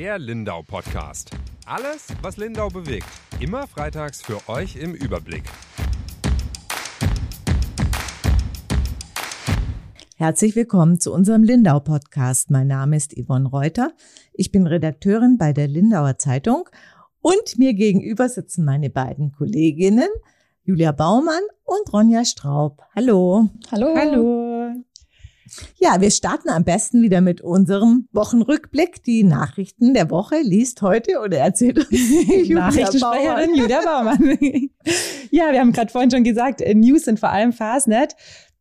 Der Lindau Podcast. Alles, was Lindau bewegt. Immer freitags für euch im Überblick. Herzlich willkommen zu unserem Lindau Podcast. Mein Name ist Yvonne Reuter. Ich bin Redakteurin bei der Lindauer Zeitung und mir gegenüber sitzen meine beiden Kolleginnen Julia Baumann und Ronja Straub. Hallo. Hallo. Hallo. Ja, wir starten am besten wieder mit unserem Wochenrückblick. Die Nachrichten der Woche liest heute oder erzählt uns Nachrichtensprecherin Julia Baumann. ja, wir haben gerade vorhin schon gesagt, äh, News sind vor allem Fastnet.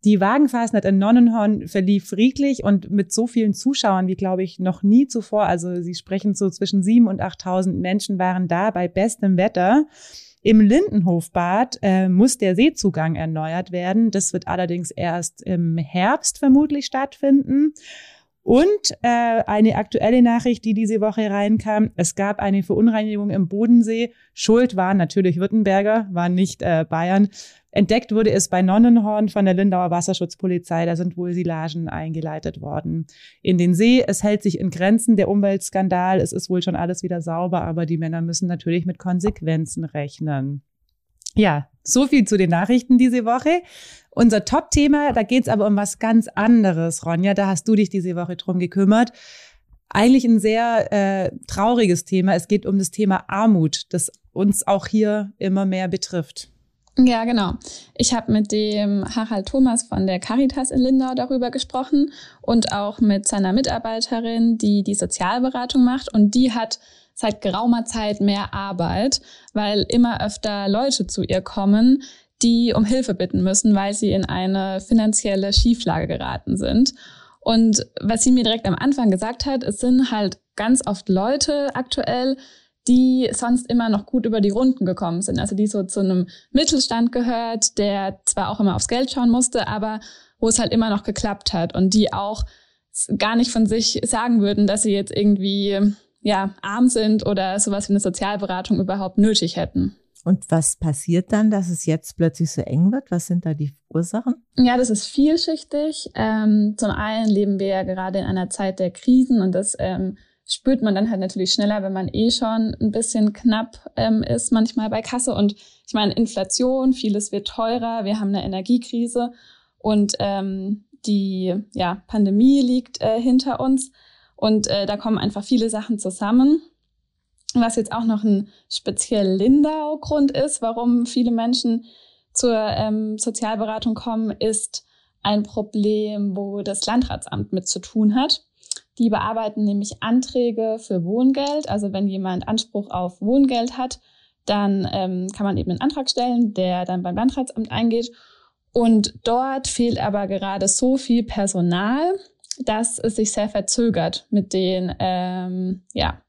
Die Wagenfastnet in Nonnenhorn verlief friedlich und mit so vielen Zuschauern wie, glaube ich, noch nie zuvor. Also sie sprechen so zwischen sieben und achttausend Menschen waren da bei bestem Wetter. Im Lindenhofbad äh, muss der Seezugang erneuert werden. Das wird allerdings erst im Herbst vermutlich stattfinden. Und äh, eine aktuelle Nachricht, die diese Woche reinkam. Es gab eine Verunreinigung im Bodensee. Schuld waren natürlich Württemberger, waren nicht äh, Bayern. Entdeckt wurde es bei Nonnenhorn von der Lindauer Wasserschutzpolizei. Da sind wohl Silagen eingeleitet worden in den See. Es hält sich in Grenzen der Umweltskandal. Es ist wohl schon alles wieder sauber, aber die Männer müssen natürlich mit Konsequenzen rechnen. Ja, so viel zu den Nachrichten diese Woche. Unser Top-Thema, da geht es aber um was ganz anderes, Ronja. Da hast du dich diese Woche drum gekümmert. Eigentlich ein sehr äh, trauriges Thema. Es geht um das Thema Armut, das uns auch hier immer mehr betrifft. Ja, genau. Ich habe mit dem Harald Thomas von der Caritas in Lindau darüber gesprochen und auch mit seiner Mitarbeiterin, die die Sozialberatung macht. Und die hat seit geraumer Zeit mehr Arbeit, weil immer öfter Leute zu ihr kommen, die um Hilfe bitten müssen, weil sie in eine finanzielle Schieflage geraten sind. Und was sie mir direkt am Anfang gesagt hat, es sind halt ganz oft Leute aktuell, die sonst immer noch gut über die Runden gekommen sind. Also die so zu einem Mittelstand gehört, der zwar auch immer aufs Geld schauen musste, aber wo es halt immer noch geklappt hat und die auch gar nicht von sich sagen würden, dass sie jetzt irgendwie ja arm sind oder sowas wie eine Sozialberatung überhaupt nötig hätten. Und was passiert dann, dass es jetzt plötzlich so eng wird? Was sind da die Ursachen? Ja, das ist vielschichtig. Ähm, zum einen leben wir ja gerade in einer Zeit der Krisen und das ähm, spürt man dann halt natürlich schneller, wenn man eh schon ein bisschen knapp ähm, ist, manchmal bei Kasse. Und ich meine, Inflation, vieles wird teurer, wir haben eine Energiekrise und ähm, die ja, Pandemie liegt äh, hinter uns. Und äh, da kommen einfach viele Sachen zusammen. Was jetzt auch noch ein speziell Lindau-Grund ist, warum viele Menschen zur ähm, Sozialberatung kommen, ist ein Problem, wo das Landratsamt mit zu tun hat. Die bearbeiten nämlich Anträge für Wohngeld. Also wenn jemand Anspruch auf Wohngeld hat, dann ähm, kann man eben einen Antrag stellen, der dann beim Landratsamt eingeht. Und dort fehlt aber gerade so viel Personal, dass es sich sehr verzögert mit den ähm, ja,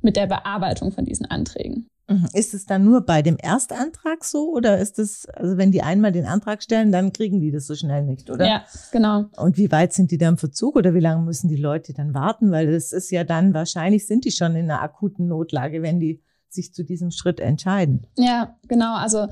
mit der Bearbeitung von diesen Anträgen. Mhm. Ist es dann nur bei dem Erstantrag so oder ist es, also wenn die einmal den Antrag stellen, dann kriegen die das so schnell nicht, oder? Ja, genau. Und wie weit sind die da im Verzug oder wie lange müssen die Leute dann warten? Weil das ist ja dann, wahrscheinlich sind die schon in einer akuten Notlage, wenn die sich zu diesem Schritt entscheiden. Ja, genau. Also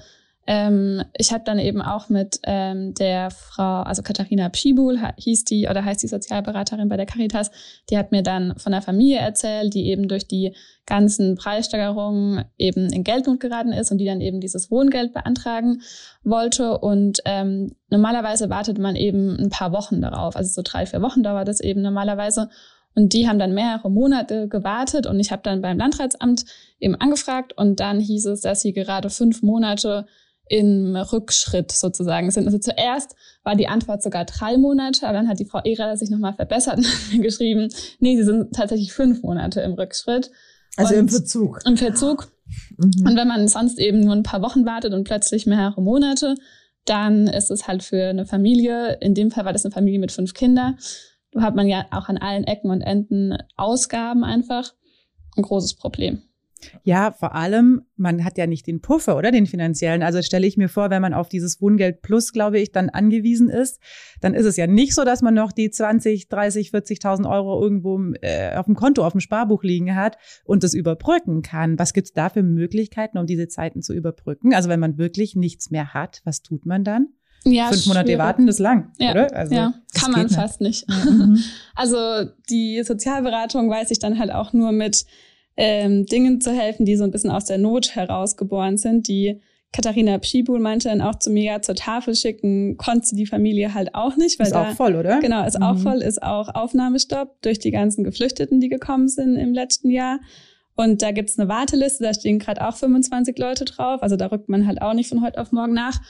ähm, ich habe dann eben auch mit ähm, der Frau, also Katharina Pschibul hieß die oder heißt die Sozialberaterin bei der Caritas, die hat mir dann von der Familie erzählt, die eben durch die ganzen Preissteigerungen eben in Geldnot geraten ist und die dann eben dieses Wohngeld beantragen wollte. Und ähm, normalerweise wartet man eben ein paar Wochen darauf. Also so drei, vier Wochen dauert es eben normalerweise. Und die haben dann mehrere Monate gewartet und ich habe dann beim Landratsamt eben angefragt und dann hieß es, dass sie gerade fünf Monate im Rückschritt sozusagen sind. Also zuerst war die Antwort sogar drei Monate, aber dann hat die Frau Ehrer sich nochmal verbessert und hat mir geschrieben, nee, sie sind tatsächlich fünf Monate im Rückschritt. Also und im Verzug. Im Verzug. Mhm. Und wenn man sonst eben nur ein paar Wochen wartet und plötzlich mehrere Monate, dann ist es halt für eine Familie, in dem Fall war das eine Familie mit fünf Kindern, da hat man ja auch an allen Ecken und Enden Ausgaben einfach, ein großes Problem. Ja, vor allem, man hat ja nicht den Puffer oder den finanziellen. Also stelle ich mir vor, wenn man auf dieses Wohngeld Plus, glaube ich, dann angewiesen ist, dann ist es ja nicht so, dass man noch die 20, 30, 40.000 Euro irgendwo äh, auf dem Konto, auf dem Sparbuch liegen hat und das überbrücken kann. Was gibt es da für Möglichkeiten, um diese Zeiten zu überbrücken? Also wenn man wirklich nichts mehr hat, was tut man dann? Ja, Fünf Monate schwierig. warten ist lang, ja. oder? Also, ja, kann man fast nicht. Mhm. also die Sozialberatung weiß ich dann halt auch nur mit ähm, Dingen zu helfen, die so ein bisschen aus der Not herausgeboren sind, die Katharina Pschibul meinte dann auch zu mir, ja, zur Tafel schicken konnte die Familie halt auch nicht. Weil ist da, auch voll, oder? Genau, ist mhm. auch voll, ist auch Aufnahmestopp durch die ganzen Geflüchteten, die gekommen sind im letzten Jahr. Und da gibt's eine Warteliste, da stehen gerade auch 25 Leute drauf. Also da rückt man halt auch nicht von heute auf morgen nach.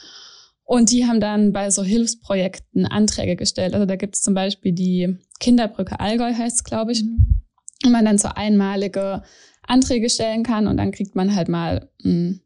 Und die haben dann bei so Hilfsprojekten Anträge gestellt. Also da gibt's zum Beispiel die Kinderbrücke Allgäu, heißt es, glaube ich. Mhm. Und man dann so einmalige Anträge stellen kann und dann kriegt man halt mal ein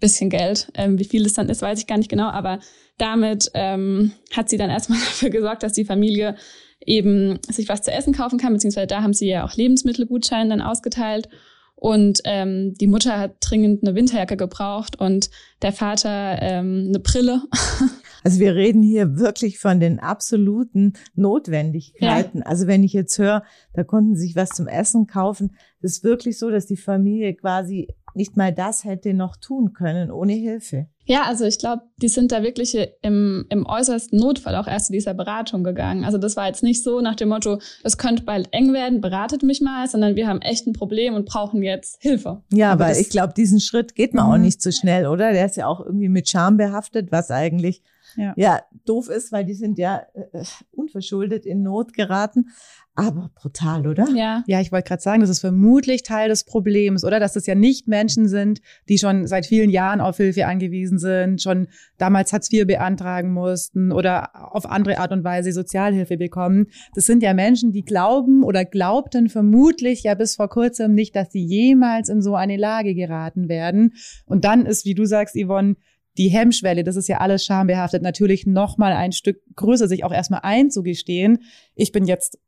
bisschen Geld. Ähm, wie viel es dann ist, weiß ich gar nicht genau. Aber damit ähm, hat sie dann erstmal dafür gesorgt, dass die Familie eben sich was zu essen kaufen kann, beziehungsweise da haben sie ja auch Lebensmittelgutscheine dann ausgeteilt. Und ähm, die Mutter hat dringend eine Winterjacke gebraucht und der Vater ähm, eine Brille. Also wir reden hier wirklich von den absoluten Notwendigkeiten. Ja. Also wenn ich jetzt höre, da konnten sie sich was zum Essen kaufen, ist wirklich so, dass die Familie quasi nicht mal das hätte noch tun können ohne Hilfe. Ja, also ich glaube, die sind da wirklich im, im äußersten Notfall auch erst zu dieser Beratung gegangen. Also das war jetzt nicht so nach dem Motto, es könnte bald eng werden, beratet mich mal, sondern wir haben echt ein Problem und brauchen jetzt Hilfe. Ja, aber ich glaube, diesen Schritt geht man mhm. auch nicht so schnell, oder? Der ist ja auch irgendwie mit Scham behaftet, was eigentlich ja. ja doof ist, weil die sind ja äh, unverschuldet in Not geraten. Aber brutal, oder? Ja. Ja, ich wollte gerade sagen, das ist vermutlich Teil des Problems, oder? Dass das ja nicht Menschen sind, die schon seit vielen Jahren auf Hilfe angewiesen sind, schon damals Hartz IV beantragen mussten oder auf andere Art und Weise Sozialhilfe bekommen. Das sind ja Menschen, die glauben oder glaubten vermutlich ja bis vor kurzem nicht, dass sie jemals in so eine Lage geraten werden. Und dann ist, wie du sagst, Yvonne, die Hemmschwelle, das ist ja alles schambehaftet, natürlich noch mal ein Stück größer, sich auch erstmal einzugestehen. Ich bin jetzt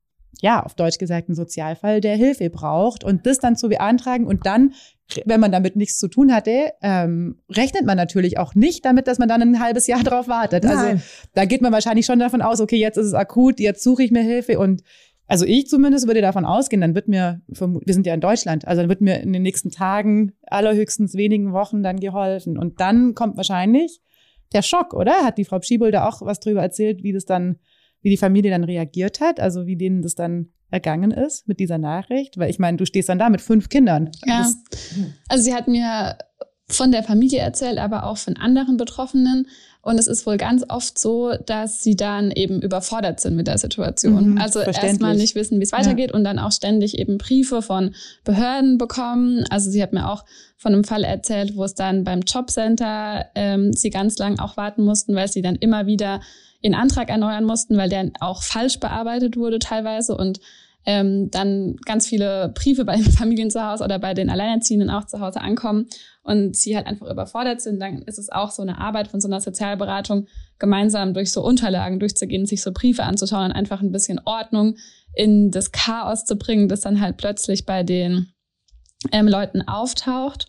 ja, auf Deutsch gesagt, ein Sozialfall, der Hilfe braucht und das dann zu beantragen und dann, wenn man damit nichts zu tun hatte, ähm, rechnet man natürlich auch nicht damit, dass man dann ein halbes Jahr drauf wartet. Also Nein. Also da geht man wahrscheinlich schon davon aus, okay, jetzt ist es akut, jetzt suche ich mir Hilfe und also ich zumindest würde davon ausgehen, dann wird mir, wir sind ja in Deutschland, also dann wird mir in den nächsten Tagen, allerhöchstens wenigen Wochen dann geholfen. Und dann kommt wahrscheinlich der Schock, oder? Hat die Frau Pschiebel da auch was drüber erzählt, wie das dann wie die Familie dann reagiert hat, also wie denen das dann ergangen ist mit dieser Nachricht? Weil ich meine, du stehst dann da mit fünf Kindern. Ja. also sie hat mir von der Familie erzählt, aber auch von anderen Betroffenen. Und es ist wohl ganz oft so, dass sie dann eben überfordert sind mit der Situation. Mhm, also erstmal nicht wissen, wie es weitergeht ja. und dann auch ständig eben Briefe von Behörden bekommen. Also sie hat mir auch von einem Fall erzählt, wo es dann beim Jobcenter ähm, sie ganz lang auch warten mussten, weil sie dann immer wieder ihren Antrag erneuern mussten, weil der auch falsch bearbeitet wurde teilweise und ähm, dann ganz viele Briefe bei den Familien zu Hause oder bei den Alleinerziehenden auch zu Hause ankommen und sie halt einfach überfordert sind, dann ist es auch so eine Arbeit von so einer Sozialberatung, gemeinsam durch so Unterlagen durchzugehen, sich so Briefe anzuschauen und einfach ein bisschen Ordnung in das Chaos zu bringen, das dann halt plötzlich bei den ähm, Leuten auftaucht.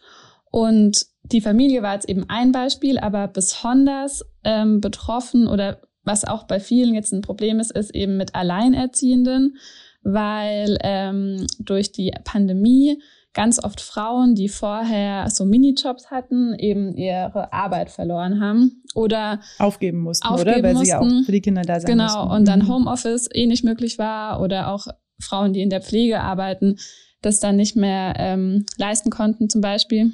Und die Familie war jetzt eben ein Beispiel, aber besonders ähm, betroffen oder was auch bei vielen jetzt ein Problem ist, ist eben mit Alleinerziehenden, weil ähm, durch die Pandemie ganz oft Frauen, die vorher so Minijobs hatten, eben ihre Arbeit verloren haben oder aufgeben mussten, aufgeben oder? Weil mussten. sie ja auch für die Kinder da sein Genau, mussten. und dann mhm. Homeoffice eh nicht möglich war oder auch Frauen, die in der Pflege arbeiten, das dann nicht mehr ähm, leisten konnten zum Beispiel.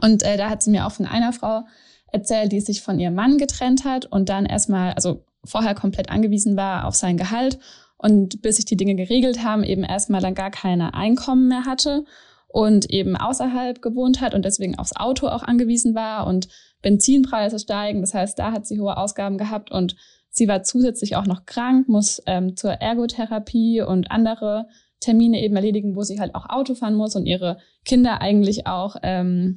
Und äh, da hat sie mir auch von einer Frau erzählt, die sich von ihrem Mann getrennt hat und dann erstmal, also vorher komplett angewiesen war auf sein Gehalt und bis sich die Dinge geregelt haben, eben erstmal dann gar keine Einkommen mehr hatte und eben außerhalb gewohnt hat und deswegen aufs Auto auch angewiesen war und Benzinpreise steigen. Das heißt, da hat sie hohe Ausgaben gehabt und sie war zusätzlich auch noch krank, muss ähm, zur Ergotherapie und andere Termine eben erledigen, wo sie halt auch Auto fahren muss und ihre Kinder eigentlich auch ähm,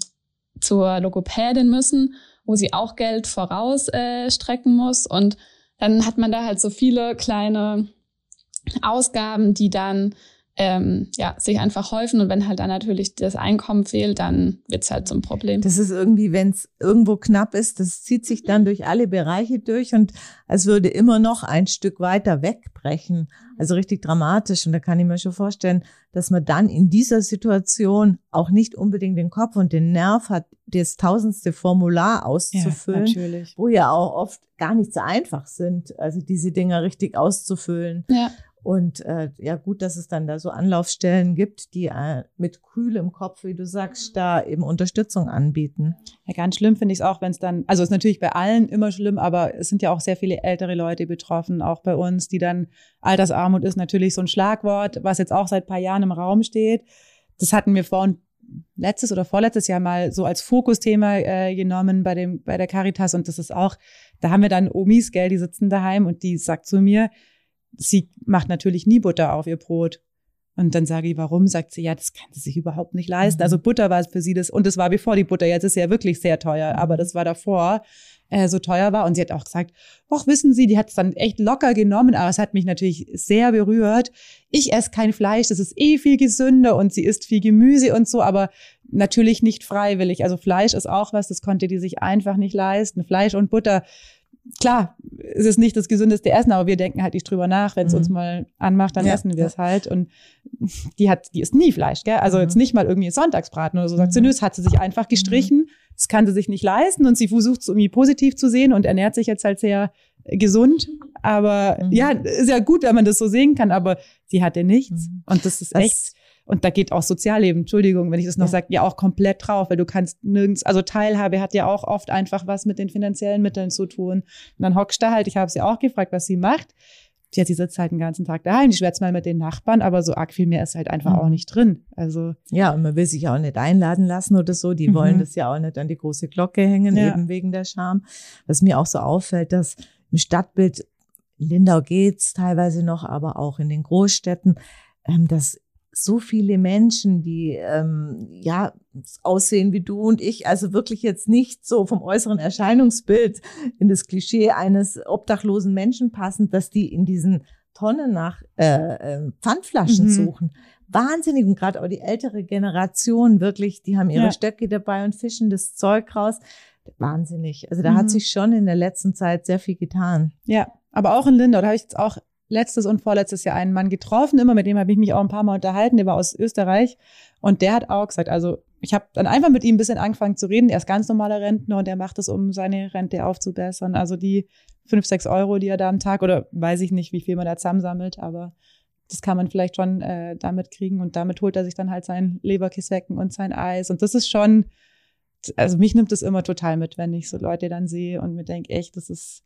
zur Logopädin müssen wo sie auch Geld vorausstrecken äh, muss. Und dann hat man da halt so viele kleine Ausgaben, die dann ähm, ja, sich einfach häufen. Und wenn halt dann natürlich das Einkommen fehlt, dann wird's halt zum Problem. Das ist irgendwie, wenn es irgendwo knapp ist, das zieht sich dann durch alle Bereiche durch und es würde immer noch ein Stück weiter wegbrechen. Also richtig dramatisch. Und da kann ich mir schon vorstellen, dass man dann in dieser Situation auch nicht unbedingt den Kopf und den Nerv hat, das tausendste Formular auszufüllen, ja, wo ja auch oft gar nicht so einfach sind, also diese Dinger richtig auszufüllen. Ja. Und äh, ja, gut, dass es dann da so Anlaufstellen gibt, die äh, mit kühlem Kopf, wie du sagst, da eben Unterstützung anbieten. Ja, ganz schlimm finde ich es auch, wenn es dann, also es ist natürlich bei allen immer schlimm, aber es sind ja auch sehr viele ältere Leute betroffen, auch bei uns, die dann, Altersarmut ist natürlich so ein Schlagwort, was jetzt auch seit paar Jahren im Raum steht. Das hatten wir vor letztes oder vorletztes Jahr mal so als Fokusthema äh, genommen bei dem bei der Caritas und das ist auch, da haben wir dann Omis, gell, die sitzen daheim und die sagt zu mir, sie macht natürlich nie Butter auf ihr Brot. Und dann sage ich, warum? Sagt sie, ja, das kann sie sich überhaupt nicht leisten. Mhm. Also Butter war es für sie das, und das war bevor die Butter, jetzt ist sie ja wirklich sehr teuer, aber das war davor äh, so teuer war. Und sie hat auch gesagt, ach, wissen Sie, die hat es dann echt locker genommen, aber es hat mich natürlich sehr berührt. Ich esse kein Fleisch, das ist eh viel gesünder und sie isst viel Gemüse und so, aber natürlich nicht freiwillig. Also Fleisch ist auch was, das konnte die sich einfach nicht leisten. Fleisch und Butter klar, es ist nicht das gesündeste Essen, aber wir denken halt nicht drüber nach. Wenn es mhm. uns mal anmacht, dann ja. essen wir es halt. Und die hat, die isst nie Fleisch, gell? Also mhm. jetzt nicht mal irgendwie Sonntagsbraten oder so. Sagt sie, mhm. nö, es hat sie sich einfach gestrichen. Mhm. Das kann sie sich nicht leisten und sie versucht es irgendwie positiv zu sehen und ernährt sich jetzt halt sehr gesund. Aber mhm. ja, ist ja gut, wenn man das so sehen kann, aber sie hatte nichts. Mhm. Und das ist echt. Und da geht auch Sozialleben, Entschuldigung, wenn ich das noch ja. sage, ja auch komplett drauf, weil du kannst nirgends, also Teilhabe hat ja auch oft einfach was mit den finanziellen Mitteln zu tun. Und dann hockst du halt, ich habe sie auch gefragt, was sie macht. Sie hat, sie sitzt halt den ganzen Tag daheim, die schwätzt mal mit den Nachbarn, aber so arg viel mehr ist halt einfach mhm. auch nicht drin. Also. Ja, und man will sich auch nicht einladen lassen oder so. Die mhm. wollen das ja auch nicht an die große Glocke hängen, ja. eben wegen der Scham. Was mir auch so auffällt, dass im Stadtbild Lindau geht's teilweise noch, aber auch in den Großstädten, ähm, dass so viele Menschen, die ähm, ja aussehen wie du und ich, also wirklich jetzt nicht so vom äußeren Erscheinungsbild in das Klischee eines obdachlosen Menschen passen, dass die in diesen Tonnen nach äh, äh, Pfandflaschen mhm. suchen. Wahnsinnig und gerade auch die ältere Generation wirklich, die haben ihre ja. Stöcke dabei und fischen das Zeug raus. Wahnsinnig. Also da mhm. hat sich schon in der letzten Zeit sehr viel getan. Ja, aber auch in Lindau, da habe ich jetzt auch letztes und vorletztes Jahr einen Mann getroffen, immer mit dem habe ich mich auch ein paar Mal unterhalten, der war aus Österreich und der hat auch gesagt, also ich habe dann einfach mit ihm ein bisschen angefangen zu reden. Er ist ganz normaler Rentner und er macht es, um seine Rente aufzubessern. Also die fünf, sechs Euro, die er da am Tag oder weiß ich nicht, wie viel man da zusammensammelt, aber das kann man vielleicht schon äh, damit kriegen und damit holt er sich dann halt sein Leberkiswecken und sein Eis und das ist schon, also mich nimmt das immer total mit, wenn ich so Leute dann sehe und mir denke, echt, das ist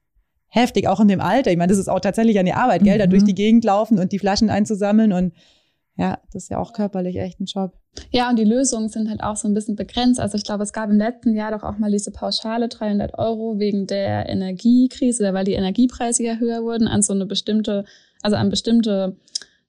heftig, auch in dem Alter. Ich meine, das ist auch tatsächlich eine Arbeit, gell, mhm. da durch die Gegend laufen und die Flaschen einzusammeln und ja, das ist ja auch körperlich echt ein Job. Ja, und die Lösungen sind halt auch so ein bisschen begrenzt. Also ich glaube, es gab im letzten Jahr doch auch mal diese Pauschale 300 Euro wegen der Energiekrise, weil die Energiepreise ja höher wurden an so eine bestimmte, also an bestimmte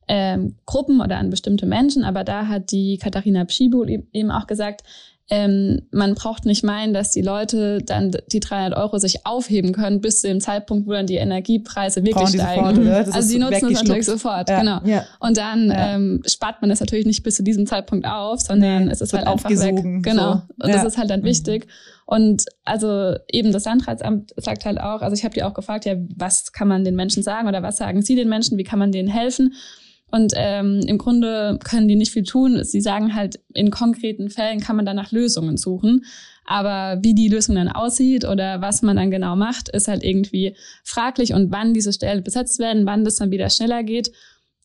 ähm, Gruppen oder an bestimmte Menschen. Aber da hat die Katharina Pschibul eben auch gesagt, ähm, man braucht nicht meinen, dass die Leute dann die 300 Euro sich aufheben können bis zu dem Zeitpunkt, wo dann die Energiepreise wirklich steigen. Sofort, also die nutzen das natürlich sofort, ja. genau. Ja. Und dann ja. ähm, spart man das natürlich nicht bis zu diesem Zeitpunkt auf, sondern nee, es ist halt einfach weg. Genau. So. Und das ist halt dann mhm. wichtig. Und also eben das Landratsamt sagt halt auch, also ich habe die auch gefragt, ja, was kann man den Menschen sagen oder was sagen Sie den Menschen, wie kann man denen helfen? Und ähm, im Grunde können die nicht viel tun. Sie sagen halt, in konkreten Fällen kann man dann nach Lösungen suchen. Aber wie die Lösung dann aussieht oder was man dann genau macht, ist halt irgendwie fraglich. Und wann diese Stellen besetzt werden, wann das dann wieder schneller geht,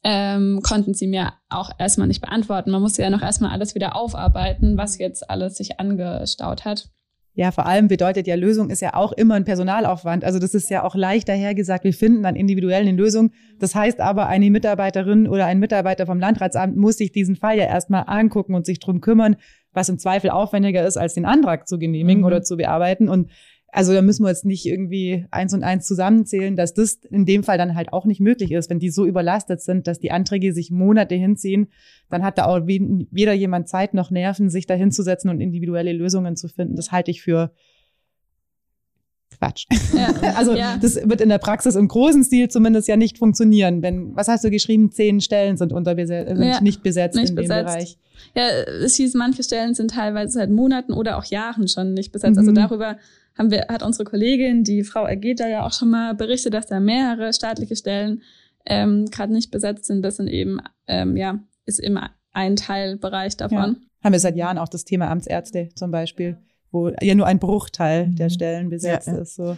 ähm, konnten sie mir auch erstmal nicht beantworten. Man musste ja noch erstmal alles wieder aufarbeiten, was jetzt alles sich angestaut hat. Ja, vor allem bedeutet ja, Lösung ist ja auch immer ein Personalaufwand. Also das ist ja auch leicht dahergesagt, wir finden dann individuell eine Lösung. Das heißt aber, eine Mitarbeiterin oder ein Mitarbeiter vom Landratsamt muss sich diesen Fall ja erstmal angucken und sich drum kümmern, was im Zweifel aufwendiger ist, als den Antrag zu genehmigen mhm. oder zu bearbeiten. Und also da müssen wir jetzt nicht irgendwie eins und eins zusammenzählen, dass das in dem Fall dann halt auch nicht möglich ist, wenn die so überlastet sind, dass die Anträge sich Monate hinziehen, dann hat da auch weder jemand Zeit noch Nerven, sich da hinzusetzen und individuelle Lösungen zu finden. Das halte ich für Quatsch. Ja. also ja. das wird in der Praxis im großen Stil zumindest ja nicht funktionieren. Wenn, was hast du geschrieben? Zehn Stellen sind unterbesetzt, sind ja, nicht besetzt nicht in besetzt. dem Bereich. Ja, es hieß, manche Stellen sind teilweise seit Monaten oder auch Jahren schon nicht besetzt. Also mhm. Also darüber haben wir, hat unsere Kollegin, die Frau Ergeta, ja auch schon mal berichtet, dass da mehrere staatliche Stellen ähm, gerade nicht besetzt sind. Das sind eben, ähm, ja, ist eben ein Teilbereich davon. Ja. Haben wir seit Jahren auch das Thema Amtsärzte zum Beispiel, wo ja nur ein Bruchteil mhm. der Stellen besetzt ja, ja. ist. So.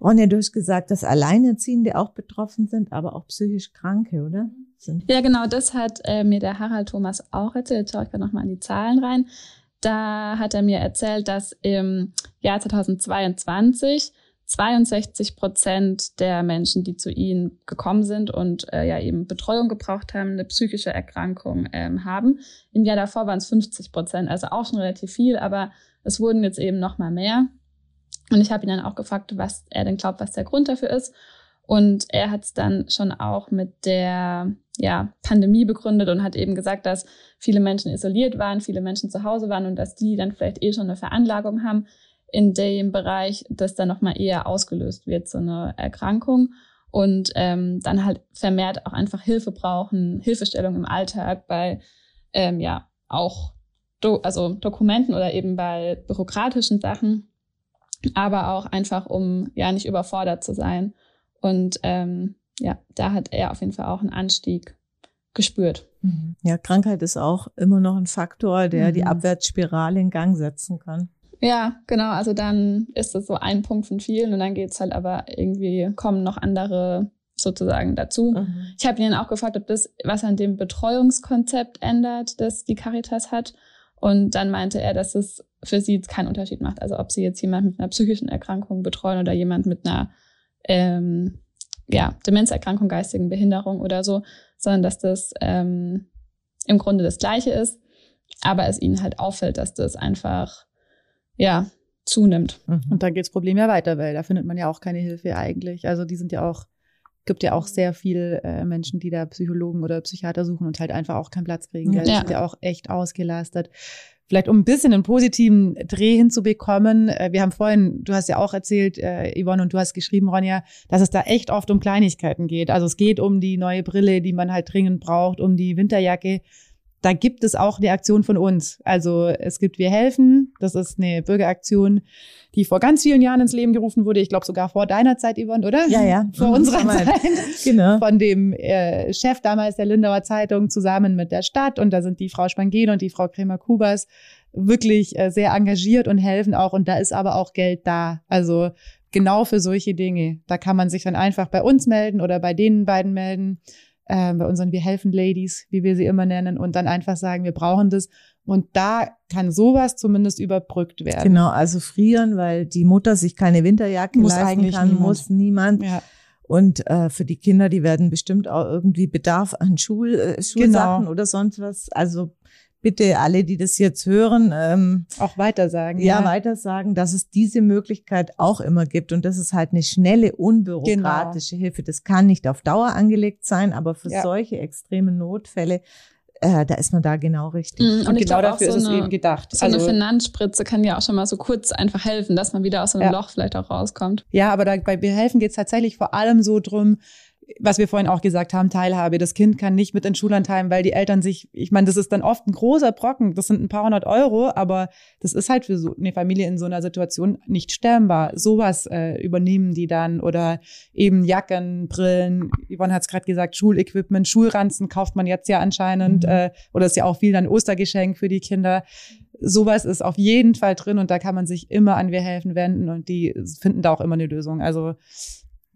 Ronja, du hast gesagt, dass Alleinerziehende auch betroffen sind, aber auch psychisch Kranke, oder? Sind. Ja, genau, das hat äh, mir der Harald Thomas auch erzählt. Schau ich gerade nochmal in die Zahlen rein. Da hat er mir erzählt, dass im Jahr 2022 62 Prozent der Menschen, die zu ihnen gekommen sind und äh, ja eben Betreuung gebraucht haben, eine psychische Erkrankung ähm, haben. Im Jahr davor waren es 50 Prozent, also auch schon relativ viel, aber es wurden jetzt eben noch mal mehr. Und ich habe ihn dann auch gefragt, was er denn glaubt, was der Grund dafür ist. Und er hat es dann schon auch mit der ja, Pandemie begründet und hat eben gesagt, dass viele Menschen isoliert waren, viele Menschen zu Hause waren und dass die dann vielleicht eh schon eine Veranlagung haben in dem Bereich, dass dann nochmal eher ausgelöst wird, so eine Erkrankung. Und ähm, dann halt vermehrt auch einfach Hilfe brauchen, Hilfestellung im Alltag bei ähm, ja auch do also Dokumenten oder eben bei bürokratischen Sachen, aber auch einfach um ja nicht überfordert zu sein. Und ähm, ja, da hat er auf jeden Fall auch einen Anstieg gespürt. Mhm. Ja, Krankheit ist auch immer noch ein Faktor, der mhm. die Abwärtsspirale in Gang setzen kann. Ja, genau. Also dann ist es so ein Punkt von vielen und dann geht's halt aber irgendwie, kommen noch andere sozusagen dazu. Mhm. Ich habe ihn auch gefragt, ob das was an dem Betreuungskonzept ändert, das die Caritas hat. Und dann meinte er, dass es für sie keinen Unterschied macht. Also ob sie jetzt jemand mit einer psychischen Erkrankung betreuen oder jemand mit einer ähm, ja, Demenzerkrankung, geistigen Behinderung oder so, sondern dass das ähm, im Grunde das Gleiche ist, aber es ihnen halt auffällt, dass das einfach ja, zunimmt. Mhm. Und dann geht das Problem ja weiter, weil da findet man ja auch keine Hilfe eigentlich. Also die sind ja auch, gibt ja auch sehr viel äh, Menschen, die da Psychologen oder Psychiater suchen und halt einfach auch keinen Platz kriegen. Ja. Die sind ja auch echt ausgelastet. Vielleicht um ein bisschen einen positiven Dreh hinzubekommen. Äh, wir haben vorhin, du hast ja auch erzählt, äh, Yvonne, und du hast geschrieben, Ronja, dass es da echt oft um Kleinigkeiten geht. Also es geht um die neue Brille, die man halt dringend braucht, um die Winterjacke da gibt es auch eine Aktion von uns. Also es gibt Wir helfen. Das ist eine Bürgeraktion, die vor ganz vielen Jahren ins Leben gerufen wurde. Ich glaube sogar vor deiner Zeit, Yvonne, oder? Ja, ja. Vor mhm, unserer Zeit. Genau. Von dem äh, Chef damals der Lindauer Zeitung zusammen mit der Stadt. Und da sind die Frau Spangel und die Frau Kremer-Kubas wirklich äh, sehr engagiert und helfen auch. Und da ist aber auch Geld da. Also genau für solche Dinge. Da kann man sich dann einfach bei uns melden oder bei denen beiden melden äh, bei unseren Wir helfen Ladies, wie wir sie immer nennen, und dann einfach sagen, wir brauchen das. Und da kann sowas zumindest überbrückt werden. Genau, also frieren, weil die Mutter sich keine Winterjacke muss leisten kann, niemand. muss niemand. Ja. Und äh, für die Kinder, die werden bestimmt auch irgendwie Bedarf an Schul, äh, Schulsachen genau. oder sonst was. Also bitte alle, die das jetzt hören, ähm, auch weitersagen. Ja, ja, weitersagen, dass es diese Möglichkeit auch immer gibt und das ist halt eine schnelle, unbürokratische genau. Hilfe. Das kann nicht auf Dauer angelegt sein, aber für ja. solche extremen Notfälle äh, da ist man da genau richtig. Mhm, und, und genau dafür so ist es eben gedacht. So also, eine Finanzspritze kann ja auch schon mal so kurz einfach helfen, dass man wieder aus einem ja. Loch vielleicht auch rauskommt. Ja, aber da, bei Behelfen geht es tatsächlich vor allem so drum, was wir vorhin auch gesagt haben, Teilhabe. Das Kind kann nicht mit in Schullandheim, weil die Eltern sich, ich meine, das ist dann oft ein großer Brocken, das sind ein paar hundert Euro, aber das ist halt für so eine Familie in so einer Situation nicht sternbar. Sowas äh, übernehmen die dann oder eben Jacken, Brillen, Yvonne hat es gerade gesagt, Schulequipment, Schulranzen kauft man jetzt ja anscheinend mhm. äh, oder ist ja auch viel dann Ostergeschenk für die Kinder. Sowas ist auf jeden Fall drin und da kann man sich immer an Wir helfen wenden und die finden da auch immer eine Lösung. Also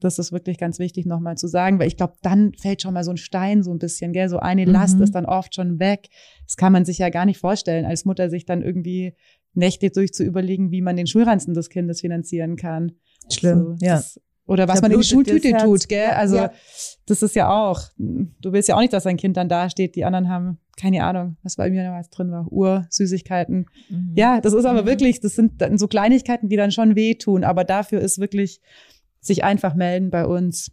das ist wirklich ganz wichtig nochmal zu sagen, weil ich glaube, dann fällt schon mal so ein Stein so ein bisschen, gell? So eine Last mhm. ist dann oft schon weg. Das kann man sich ja gar nicht vorstellen, als Mutter sich dann irgendwie Nächte durch zu überlegen, wie man den Schulranzen des Kindes finanzieren kann. Schlimm, so, ja. Das, oder was man in die Schultüte tut, gell? Also ja. das ist ja auch, du willst ja auch nicht, dass dein Kind dann da steht, die anderen haben, keine Ahnung, was bei mir damals drin war, Uhr, Süßigkeiten. Mhm. Ja, das ist aber mhm. wirklich, das sind so Kleinigkeiten, die dann schon wehtun, aber dafür ist wirklich sich einfach melden bei uns.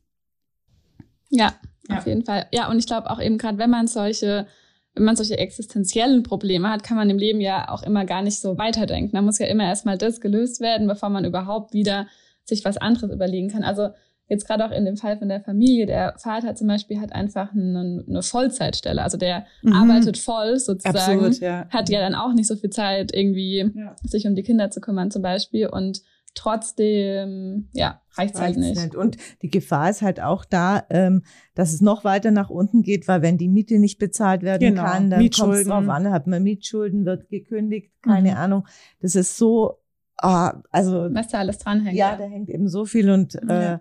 Ja, ja. auf jeden Fall. Ja, und ich glaube auch eben gerade, wenn man solche wenn man solche existenziellen Probleme hat, kann man im Leben ja auch immer gar nicht so weiterdenken. Da muss ja immer erstmal das gelöst werden, bevor man überhaupt wieder sich was anderes überlegen kann. Also jetzt gerade auch in dem Fall von der Familie, der Vater zum Beispiel hat einfach eine, eine Vollzeitstelle. Also der mhm. arbeitet voll sozusagen, Absolut, ja. hat ja dann auch nicht so viel Zeit, irgendwie ja. sich um die Kinder zu kümmern zum Beispiel. Und trotzdem, ja, reicht es halt nicht. nicht. Und die Gefahr ist halt auch da, ähm, dass es noch weiter nach unten geht, weil wenn die Miete nicht bezahlt werden genau. kann, dann kommt es drauf an, hat man Mietschulden, wird gekündigt, keine mhm. Ahnung. Das ist so, ah, also. Was da alles dranhängt. Ja, ja, da hängt eben so viel und äh,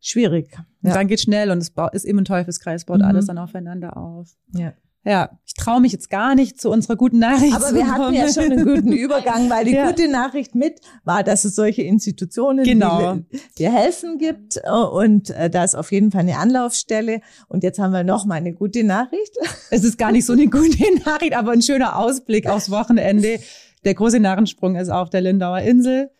schwierig. Ja. Und dann geht schnell und es ist eben ein Teufelskreis, baut mhm. alles dann aufeinander auf. Ja. Ja, ich traue mich jetzt gar nicht zu unserer guten Nachricht. Aber wir hatten ja schon einen guten Übergang, weil die ja. gute Nachricht mit war, dass es solche Institutionen, genau. die dir helfen gibt und äh, da ist auf jeden Fall eine Anlaufstelle. Und jetzt haben wir noch mal eine gute Nachricht. Es ist gar nicht so eine gute Nachricht, aber ein schöner Ausblick aufs Wochenende. Der große Narrensprung ist auf der Lindauer Insel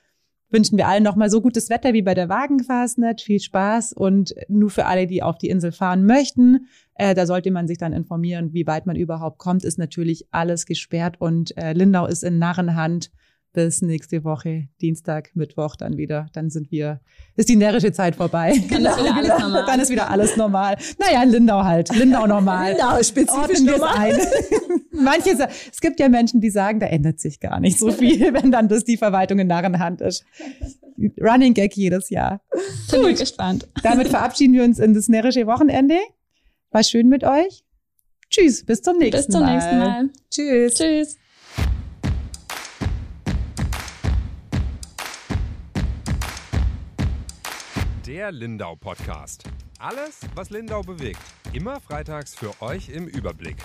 wünschen wir allen nochmal so gutes Wetter wie bei der Wagenfastnet. Viel Spaß und nur für alle, die auf die Insel fahren möchten. Äh, da sollte man sich dann informieren, wie weit man überhaupt kommt. Ist natürlich alles gesperrt und äh, Lindau ist in Narrenhand bis nächste Woche, Dienstag, Mittwoch dann wieder. Dann sind wir, ist die närrische Zeit vorbei. Dann ist wieder alles normal. Dann ist wieder alles normal. Naja, Lindau halt. Lindau normal. Lindau spezifisch normal. Manche, es gibt ja Menschen, die sagen, da ändert sich gar nicht so viel, wenn dann das die Verwaltung in Narrenhand ist. Running Gag jedes Jahr. Bin gespannt. Damit verabschieden wir uns in das närrische Wochenende. War schön mit euch. Tschüss, bis zum nächsten Mal. Bis zum Mal. nächsten Mal. Tschüss. Tschüss. Der Lindau Podcast. Alles, was Lindau bewegt. Immer freitags für euch im Überblick.